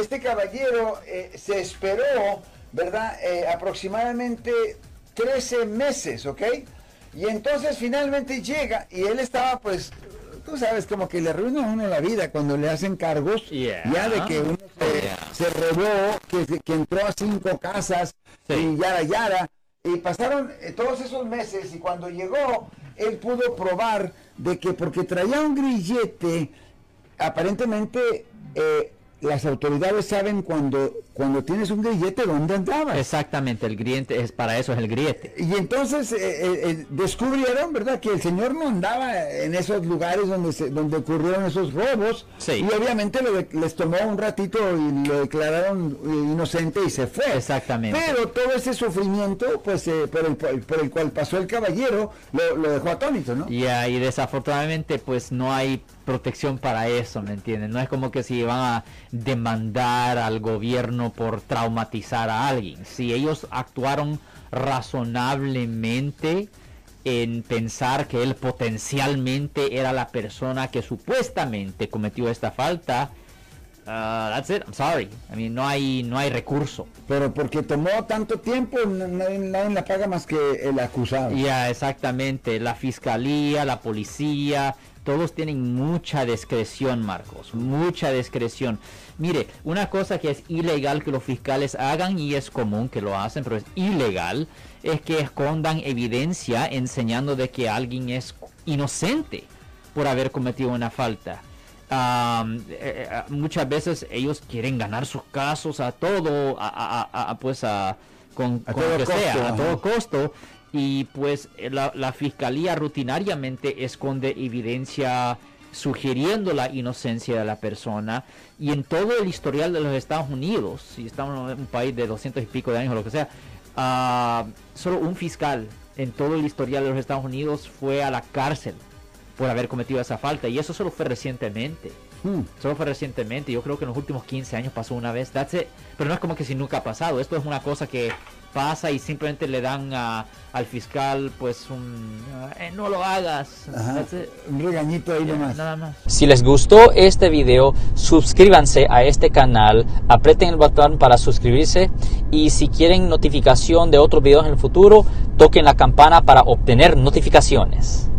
este caballero eh, se esperó, ¿verdad? Eh, aproximadamente 13 meses, ¿ok? Y entonces finalmente llega y él estaba pues tú sabes, como que le arruina a uno la vida cuando le hacen cargos, ya de que uno se, robó, que, que, entró a cinco casas y yara yara. Y pasaron eh, todos esos meses y cuando llegó, él pudo probar de que porque traía un grillete, aparentemente eh, las autoridades saben cuando, cuando tienes un grillete dónde andaba. Exactamente, el grillete es para eso es el grillete. Y entonces eh, eh, eh, descubrieron, ¿verdad?, que el señor no andaba en esos lugares donde se, donde ocurrieron esos robos. Y obviamente les tomó un ratito y lo declararon inocente y se fue. Exactamente. Pero todo ese sufrimiento, pues, por, el, por el cual pasó el caballero, lo, lo dejó atónito, ¿no? Ya, y desafortunadamente, pues, no hay protección para eso, ¿me entienden? No es como que si van a demandar al gobierno por traumatizar a alguien. Si ellos actuaron razonablemente en pensar que él potencialmente era la persona que supuestamente cometió esta falta, uh, that's it. I'm sorry. I mean, no hay, no hay recurso. Pero porque tomó tanto tiempo, nadie, nadie la paga más que el acusado. Ya, exactamente. La fiscalía, la policía, todos tienen mucha discreción, Marcos, mucha discreción. Mire, una cosa que es ilegal que los fiscales hagan y es común que lo hacen, pero es ilegal, es que escondan evidencia enseñando de que alguien es inocente por haber cometido una falta. Eh, muchas veces ellos quieren ganar sus casos a todo, a, pues a, con, todo que sea, a todo costo y pues eh, la, fiscalía rutinariamente esconde evidencia sugiriendo la inocencia de la persona y en todo el historial de los Estados Unidos, si estamos en un país de 200 y pico de años o lo que sea, uh, solo un fiscal en todo el historial de los Estados Unidos fue a la cárcel por haber cometido esa falta y eso solo fue recientemente. Hmm. Solo fue recientemente, yo creo que en los últimos 15 años pasó una vez, pero no es como que si nunca ha pasado, esto es una cosa que pasa y simplemente le dan a, al fiscal pues un eh, no lo hagas. Un regañito ahí nomás. nada más. Si les gustó este video suscríbanse a este canal aprieten el botón para suscribirse y si quieren notificación de otros videos en el futuro toquen la campana para obtener notificaciones